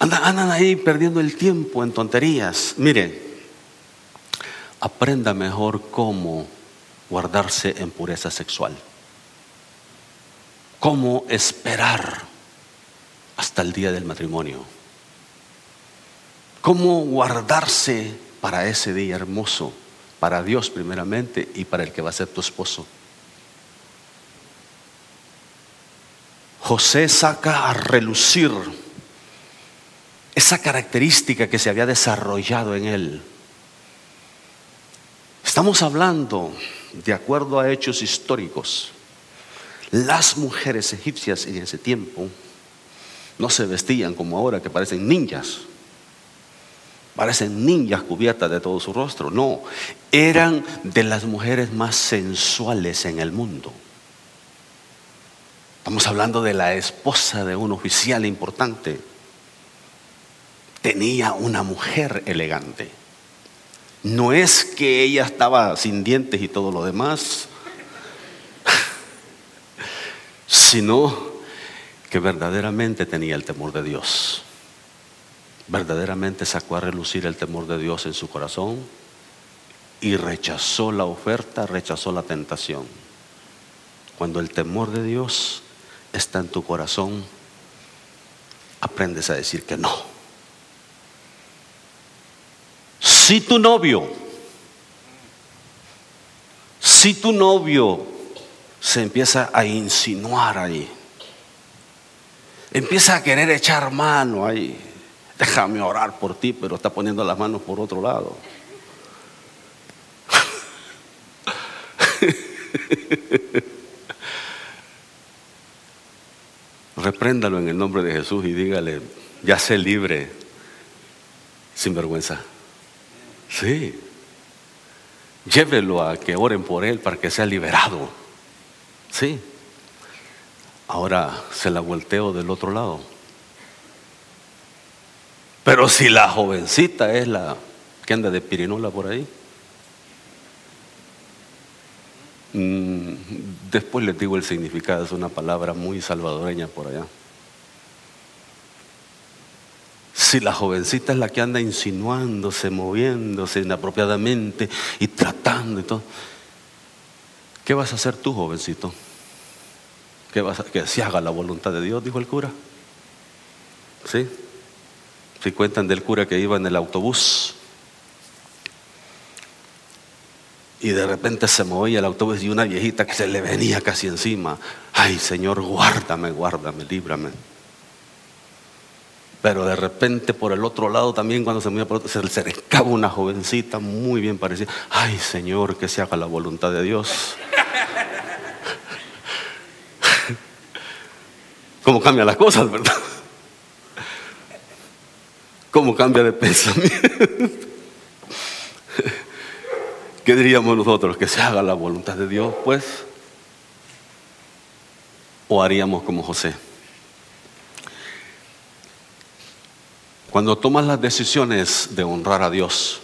Andan, andan ahí perdiendo el tiempo en tonterías. Mire, aprenda mejor cómo guardarse en pureza sexual. Cómo esperar hasta el día del matrimonio. Cómo guardarse para ese día hermoso, para Dios primeramente y para el que va a ser tu esposo. José saca a relucir esa característica que se había desarrollado en él Estamos hablando, de acuerdo a hechos históricos, las mujeres egipcias en ese tiempo no se vestían como ahora, que parecen ninjas. Parecen ninjas cubiertas de todo su rostro. No, eran de las mujeres más sensuales en el mundo. Estamos hablando de la esposa de un oficial importante. Tenía una mujer elegante. No es que ella estaba sin dientes y todo lo demás, sino que verdaderamente tenía el temor de Dios. Verdaderamente sacó a relucir el temor de Dios en su corazón y rechazó la oferta, rechazó la tentación. Cuando el temor de Dios está en tu corazón, aprendes a decir que no. Si tu novio, si tu novio se empieza a insinuar ahí, empieza a querer echar mano ahí, déjame orar por ti, pero está poniendo las manos por otro lado. Repréndalo en el nombre de Jesús y dígale, ya sé libre, sin vergüenza. Sí. Llévelo a que oren por él para que sea liberado. Sí. Ahora se la volteo del otro lado. Pero si la jovencita es la que anda de pirinola por ahí, mm, después les digo el significado, es una palabra muy salvadoreña por allá. Si la jovencita es la que anda insinuándose, moviéndose inapropiadamente y tratando y todo, ¿qué vas a hacer tú, jovencito? que, se haga la voluntad de Dios, dijo el cura. ¿Sí? Si cuentan del cura que iba en el autobús y de repente se movía el autobús y una viejita que se le venía casi encima. Ay, Señor, guárdame, guárdame, líbrame. Pero de repente por el otro lado también cuando se movía por otro, se le acercaba una jovencita muy bien parecida. Ay, Señor, que se haga la voluntad de Dios. ¿Cómo cambian las cosas, verdad? ¿Cómo cambia de pensamiento? ¿Qué diríamos nosotros? ¿Que se haga la voluntad de Dios, pues? ¿O haríamos como José? Cuando tomas las decisiones de honrar a Dios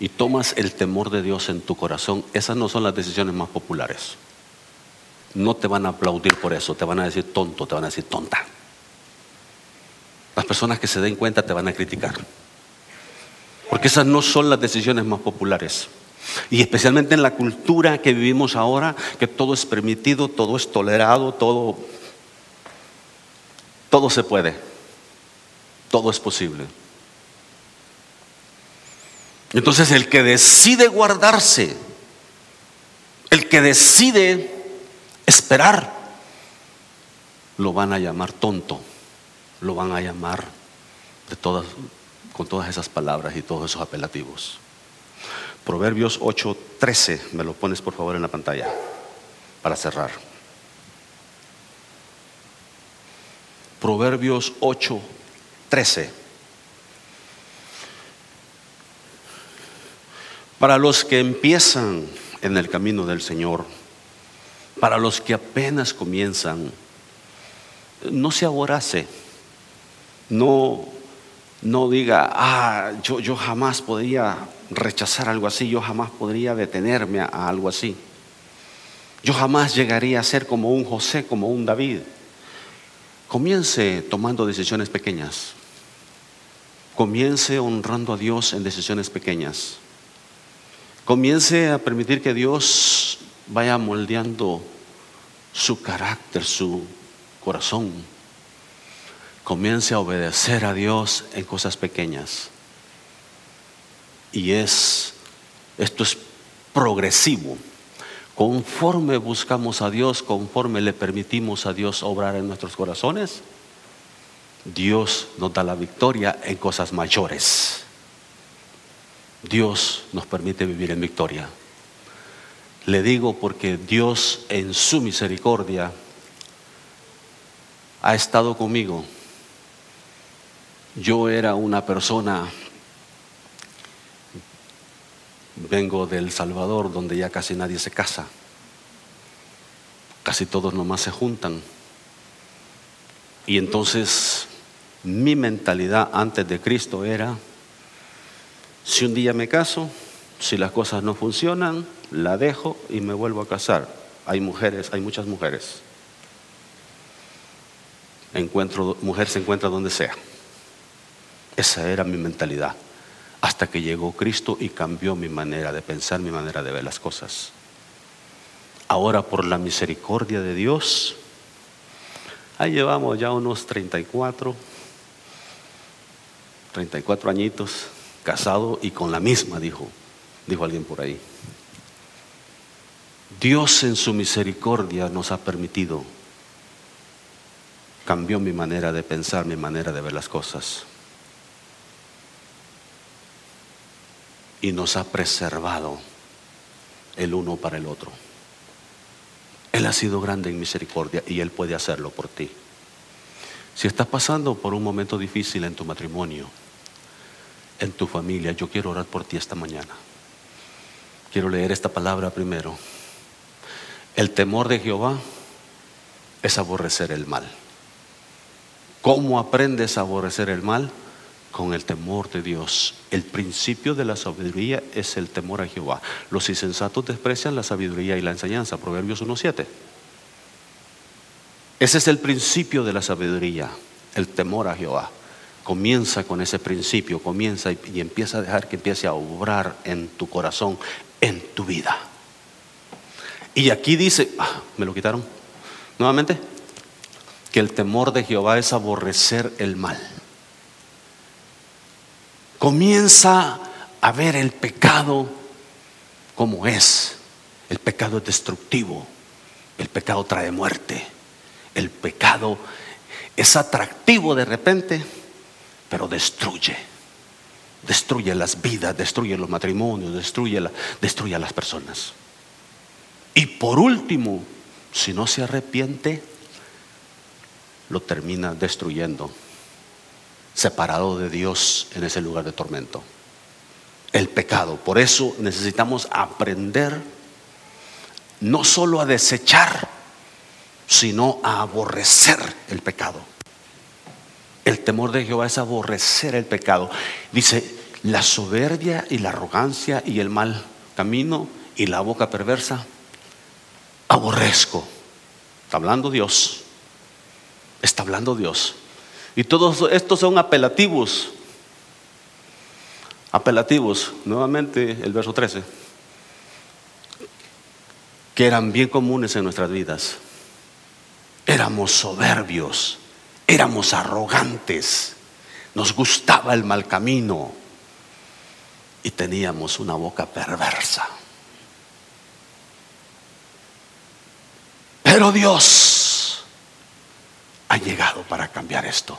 y tomas el temor de Dios en tu corazón, esas no son las decisiones más populares. No te van a aplaudir por eso, te van a decir tonto, te van a decir tonta. Las personas que se den cuenta te van a criticar. Porque esas no son las decisiones más populares. Y especialmente en la cultura que vivimos ahora, que todo es permitido, todo es tolerado, todo, todo se puede, todo es posible. Entonces el que decide guardarse, el que decide esperar, lo van a llamar tonto, lo van a llamar de todas, con todas esas palabras y todos esos apelativos. Proverbios 8:13, me lo pones por favor en la pantalla para cerrar. Proverbios 8:13. Para los que empiezan en el camino del Señor, para los que apenas comienzan, no se aborace, no, no diga, ah, yo, yo jamás podría rechazar algo así, yo jamás podría detenerme a, a algo así. Yo jamás llegaría a ser como un José, como un David. Comience tomando decisiones pequeñas. Comience honrando a Dios en decisiones pequeñas. Comience a permitir que Dios vaya moldeando su carácter, su corazón. Comience a obedecer a Dios en cosas pequeñas. Y es, esto es progresivo. Conforme buscamos a Dios, conforme le permitimos a Dios obrar en nuestros corazones, Dios nos da la victoria en cosas mayores. Dios nos permite vivir en victoria. Le digo porque Dios en su misericordia ha estado conmigo. Yo era una persona, vengo del Salvador, donde ya casi nadie se casa. Casi todos nomás se juntan. Y entonces mi mentalidad antes de Cristo era, si un día me caso, si las cosas no funcionan, la dejo y me vuelvo a casar. Hay mujeres, hay muchas mujeres. Encuentro, mujer se encuentra donde sea. Esa era mi mentalidad. Hasta que llegó Cristo y cambió mi manera de pensar, mi manera de ver las cosas. Ahora por la misericordia de Dios, ahí llevamos ya unos 34, 34 añitos casado y con la misma, dijo, dijo alguien por ahí. Dios en su misericordia nos ha permitido, cambió mi manera de pensar, mi manera de ver las cosas. Y nos ha preservado el uno para el otro. Él ha sido grande en misericordia y Él puede hacerlo por ti. Si estás pasando por un momento difícil en tu matrimonio, en tu familia, yo quiero orar por ti esta mañana. Quiero leer esta palabra primero. El temor de Jehová es aborrecer el mal. ¿Cómo aprendes a aborrecer el mal? Con el temor de Dios. El principio de la sabiduría es el temor a Jehová. Los insensatos desprecian la sabiduría y la enseñanza. Proverbios 1.7. Ese es el principio de la sabiduría, el temor a Jehová. Comienza con ese principio, comienza y, empieza a dejar que empiece a obrar en tu corazón, en tu vida. Y aquí dice, ah, me lo quitaron nuevamente, que el temor de Jehová es aborrecer el mal. Comienza a ver el pecado como es. El pecado es destructivo, el pecado trae muerte, el pecado es atractivo de repente, pero destruye. Destruye las vidas, destruye los matrimonios, destruye, destruye a las personas. Y por último, si no se arrepiente, lo termina destruyendo, separado de Dios en ese lugar de tormento. El pecado. Por eso necesitamos aprender no solo a desechar, sino a aborrecer el pecado. El temor de Jehová es aborrecer el pecado. Dice, la soberbia y la arrogancia y el mal camino y la boca perversa, aborrezco. Está hablando Dios. Está hablando Dios. Y todos estos son apelativos. Apelativos. Nuevamente el verso 13. Que eran bien comunes en nuestras vidas. Éramos soberbios Éramos arrogantes, nos gustaba el mal camino y teníamos una boca perversa. Pero Dios ha llegado para cambiar esto.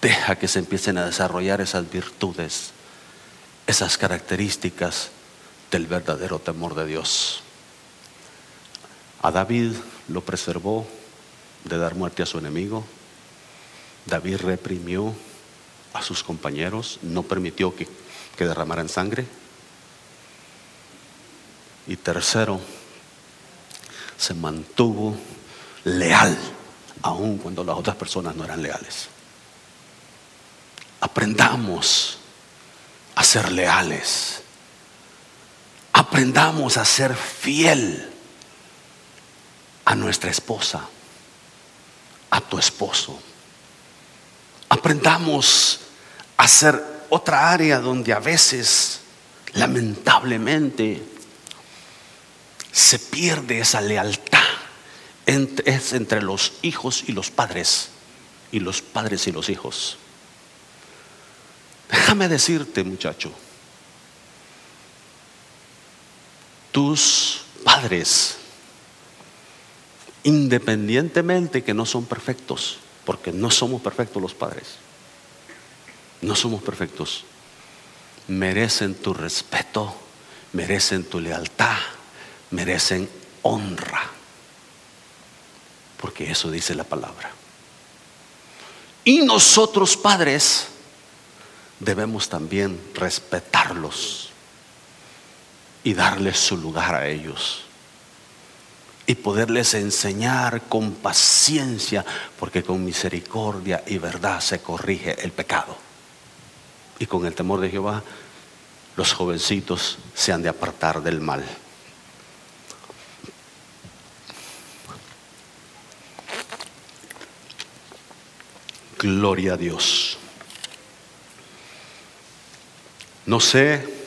Deja que se empiecen a desarrollar esas virtudes, esas características del verdadero temor de Dios. A David lo preservó de dar muerte a su enemigo. David reprimió a sus compañeros, no permitió que, que derramaran sangre. Y tercero, se mantuvo leal, aun cuando las otras personas no eran leales. Aprendamos a ser leales. Aprendamos a ser fiel a nuestra esposa a tu esposo. Aprendamos a ser otra área donde a veces, lamentablemente, se pierde esa lealtad. es entre los hijos y los padres, y los padres y los hijos. Déjame decirte, muchacho, tus padres independientemente que no son perfectos, porque no somos perfectos los padres, no somos perfectos, merecen tu respeto, merecen tu lealtad, merecen honra, porque eso dice la palabra. Y nosotros padres debemos también respetarlos y darles su lugar a ellos y poderles enseñar con paciencia, porque con misericordia y verdad se corrige el pecado. Y con el temor de Jehová, los jovencitos se han de apartar del mal. Gloria a Dios. No sé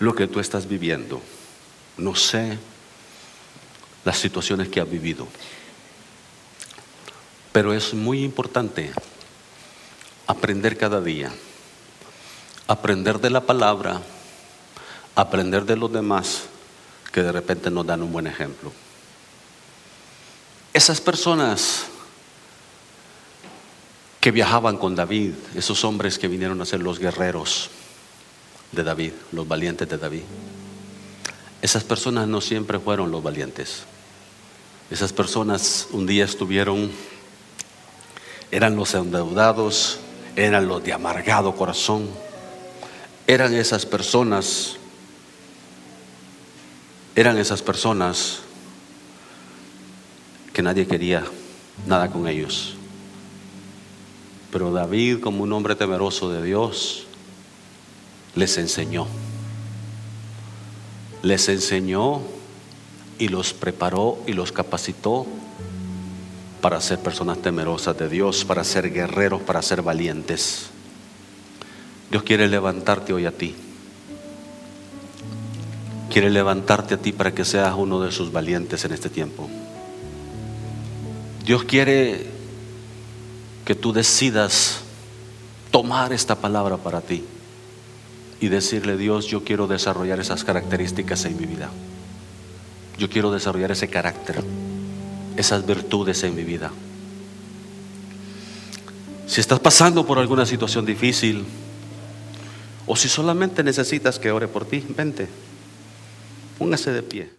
lo que tú estás viviendo. No sé las situaciones que has vivido. Pero es muy importante aprender cada día. Aprender de la palabra, aprender de los demás que de repente nos dan un buen ejemplo. Esas personas que viajaban con David, esos hombres que vinieron a ser los guerreros, de David, los valientes de David. Esas personas no siempre fueron los valientes. Esas personas un día estuvieron, eran los endeudados, eran los de amargado corazón, eran esas personas, eran esas personas que nadie quería nada con ellos. Pero David, como un hombre temeroso de Dios, les enseñó. Les enseñó y los preparó y los capacitó para ser personas temerosas de Dios, para ser guerreros, para ser valientes. Dios quiere levantarte hoy a ti. Quiere levantarte a ti para que seas uno de sus valientes en este tiempo. Dios quiere que tú decidas tomar esta palabra para ti y decirle, Dios, yo quiero desarrollar esas características en mi vida. Yo quiero desarrollar ese carácter, esas virtudes en mi vida. Si estás pasando por alguna situación difícil o si solamente necesitas que ore por ti, vente, póngase de pie.